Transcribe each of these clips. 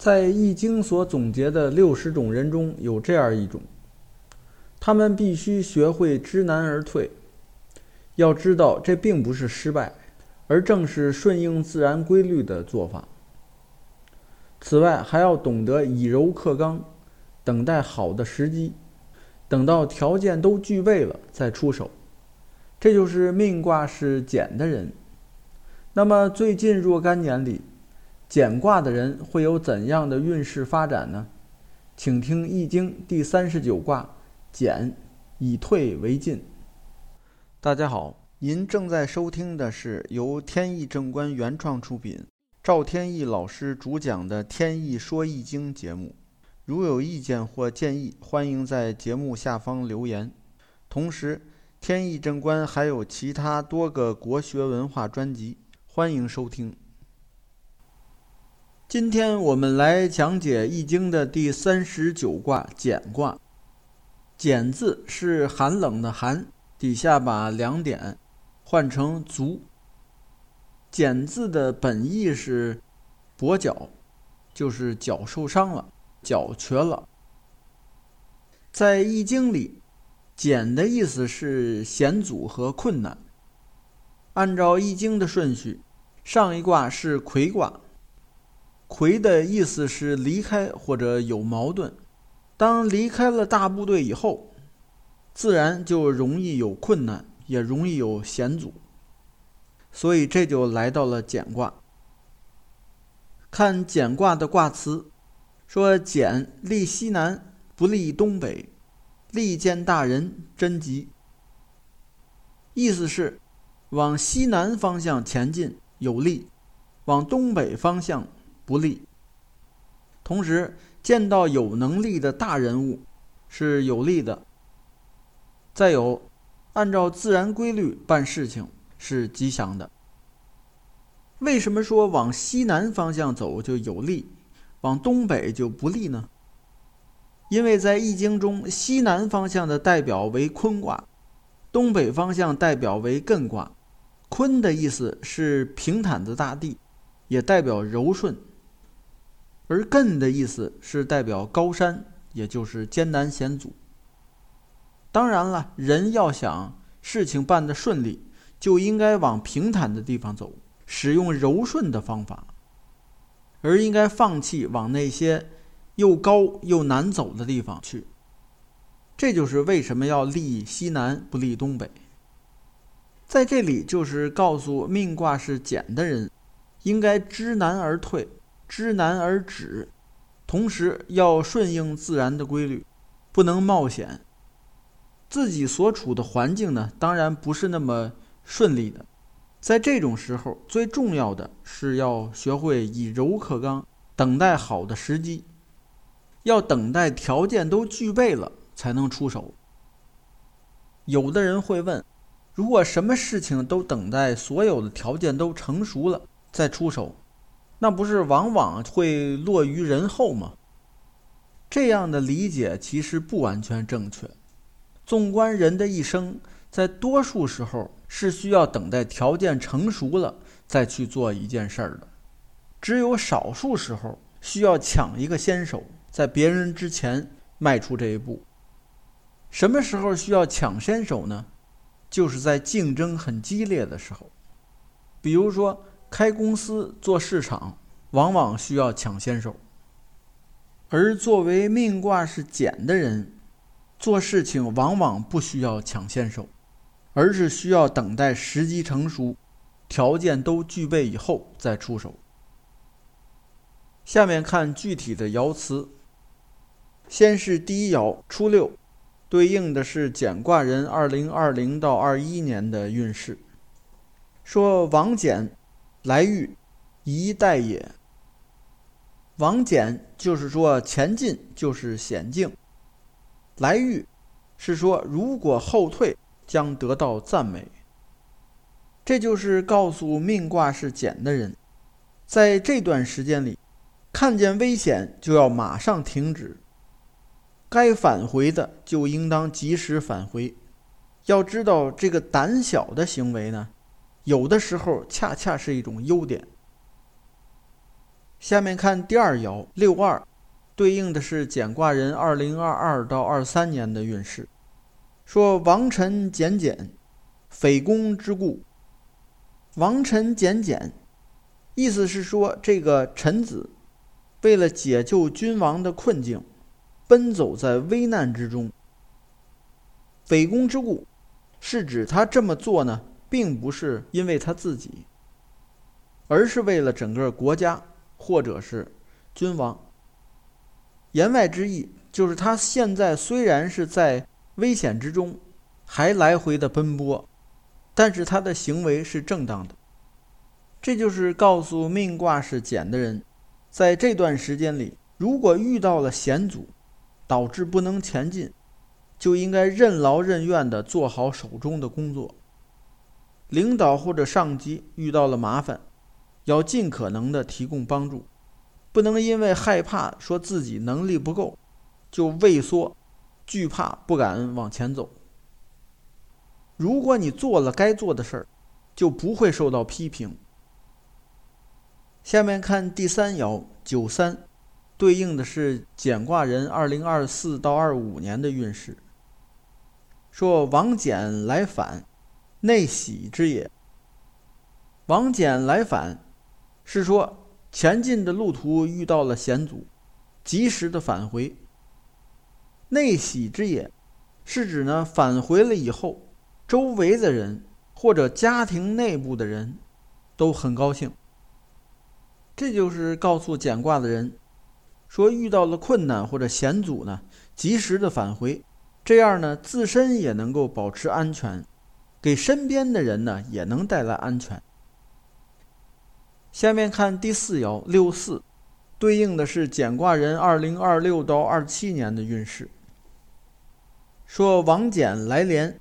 在《易经》所总结的六十种人中有这样一种，他们必须学会知难而退。要知道，这并不是失败，而正是顺应自然规律的做法。此外，还要懂得以柔克刚，等待好的时机，等到条件都具备了再出手。这就是命卦是简的人。那么，最近若干年里。简卦的人会有怎样的运势发展呢？请听《易经》第三十九卦简，以退为进。大家好，您正在收听的是由天意正观原创出品，赵天意老师主讲的《天意说易经》节目。如有意见或建议，欢迎在节目下方留言。同时，天意正观还有其他多个国学文化专辑，欢迎收听。今天我们来讲解《易经》的第三十九卦简卦。简字是寒冷的寒，底下把两点换成足。简字的本意是跛脚，就是脚受伤了，脚瘸了。在《易经》里，简的意思是险阻和困难。按照《易经》的顺序，上一卦是魁卦。魁的意思是离开或者有矛盾。当离开了大部队以后，自然就容易有困难，也容易有险阻。所以这就来到了简卦。看简卦的卦辞，说简利西南，不利东北，利见大人，贞吉。意思是往西南方向前进有利，往东北方向。不利。同时见到有能力的大人物是有利的。再有，按照自然规律办事情是吉祥的。为什么说往西南方向走就有利，往东北就不利呢？因为在易经中，西南方向的代表为坤卦，东北方向代表为艮卦。坤的意思是平坦的大地，也代表柔顺。而艮的意思是代表高山，也就是艰难险阻。当然了，人要想事情办得顺利，就应该往平坦的地方走，使用柔顺的方法，而应该放弃往那些又高又难走的地方去。这就是为什么要立西南不立东北。在这里，就是告诉命卦是简的人，应该知难而退。知难而止，同时要顺应自然的规律，不能冒险。自己所处的环境呢，当然不是那么顺利的。在这种时候，最重要的是要学会以柔克刚，等待好的时机。要等待条件都具备了才能出手。有的人会问：如果什么事情都等待所有的条件都成熟了再出手？那不是往往会落于人后吗？这样的理解其实不完全正确。纵观人的一生，在多数时候是需要等待条件成熟了再去做一件事儿的，只有少数时候需要抢一个先手，在别人之前迈出这一步。什么时候需要抢先手呢？就是在竞争很激烈的时候，比如说。开公司做市场，往往需要抢先手；而作为命卦是简的人，做事情往往不需要抢先手，而是需要等待时机成熟、条件都具备以后再出手。下面看具体的爻辞。先是第一爻初六，对应的是简卦人二零二零到二一年的运势，说王简。来遇，宜待也。往简就是说前进就是险境，来遇是说如果后退将得到赞美。这就是告诉命卦是简的人，在这段时间里，看见危险就要马上停止，该返回的就应当及时返回。要知道这个胆小的行为呢。有的时候恰恰是一种优点。下面看第二爻六二，对应的是简卦人二零二二到二三年的运势。说王臣简简，匪公之故。王臣简简，意思是说这个臣子为了解救君王的困境，奔走在危难之中。匪公之故，是指他这么做呢，并不是因为他自己，而是为了整个国家。或者是君王，言外之意就是他现在虽然是在危险之中，还来回的奔波，但是他的行为是正当的。这就是告诉命卦是简的人，在这段时间里，如果遇到了险阻，导致不能前进，就应该任劳任怨的做好手中的工作。领导或者上级遇到了麻烦。要尽可能的提供帮助，不能因为害怕说自己能力不够，就畏缩、惧怕、不敢往前走。如果你做了该做的事儿，就不会受到批评。下面看第三爻九三，对应的是简卦人二零二四到二五年的运势。说王简来反，内喜之也。王简来返。是说前进的路途遇到了险阻，及时的返回。内喜之也，是指呢返回了以后，周围的人或者家庭内部的人都很高兴。这就是告诉简卦的人，说遇到了困难或者险阻呢，及时的返回，这样呢自身也能够保持安全，给身边的人呢也能带来安全。下面看第四爻六四，对应的是简卦人二零二六到二七年的运势。说王简来连，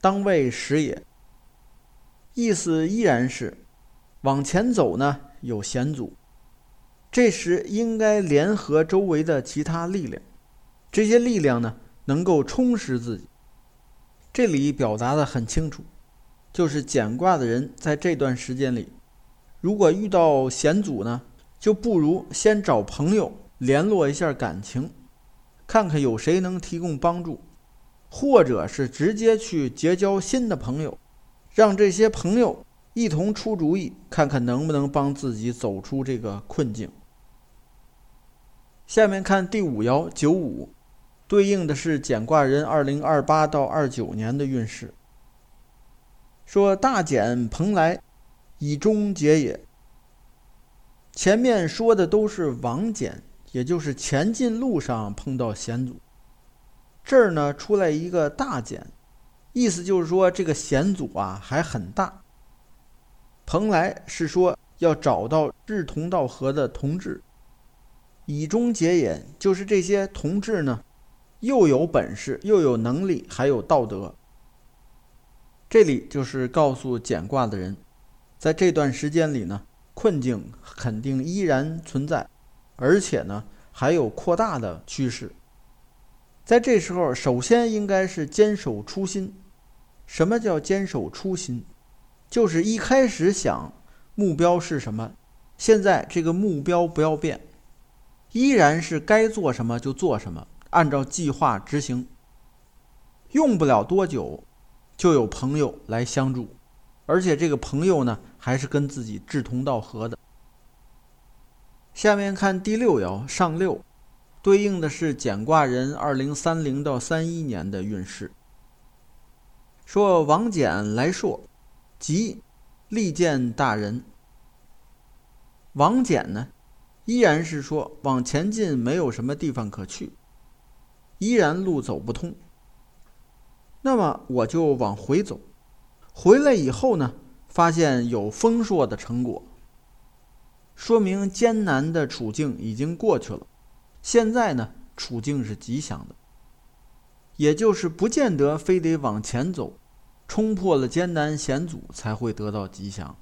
当为时也。意思依然是往前走呢有险阻，这时应该联合周围的其他力量，这些力量呢能够充实自己。这里表达的很清楚，就是简卦的人在这段时间里。如果遇到险阻呢，就不如先找朋友联络一下感情，看看有谁能提供帮助，或者是直接去结交新的朋友，让这些朋友一同出主意，看看能不能帮自己走出这个困境。下面看第五爻九五，对应的是简卦人二零二八到二九年的运势。说大简蓬莱。以终结也。前面说的都是往简，也就是前进路上碰到险阻。这儿呢出来一个大简，意思就是说这个险阻啊还很大。蓬莱是说要找到志同道合的同志。以终结也，就是这些同志呢，又有本事，又有能力，还有道德。这里就是告诉简卦的人。在这段时间里呢，困境肯定依然存在，而且呢还有扩大的趋势。在这时候，首先应该是坚守初心。什么叫坚守初心？就是一开始想目标是什么，现在这个目标不要变，依然是该做什么就做什么，按照计划执行。用不了多久，就有朋友来相助。而且这个朋友呢，还是跟自己志同道合的。下面看第六爻上六，对应的是简卦人二零三零到三一年的运势。说王简来硕，即利见大人。王简呢，依然是说往前进，没有什么地方可去，依然路走不通。那么我就往回走。回来以后呢，发现有丰硕的成果，说明艰难的处境已经过去了。现在呢，处境是吉祥的，也就是不见得非得往前走，冲破了艰难险阻才会得到吉祥。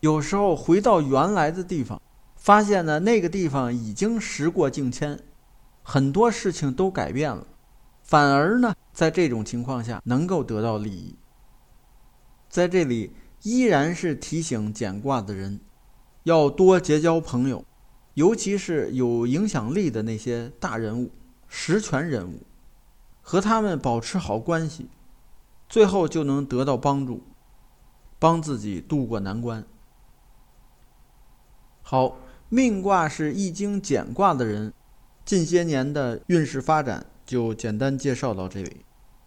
有时候回到原来的地方，发现呢那个地方已经时过境迁，很多事情都改变了，反而呢在这种情况下能够得到利益。在这里依然是提醒简卦的人，要多结交朋友，尤其是有影响力的那些大人物、实权人物，和他们保持好关系，最后就能得到帮助，帮自己渡过难关。好，命卦是易经简卦的人，近些年的运势发展就简单介绍到这里，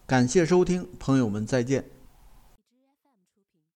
感谢收听，朋友们再见。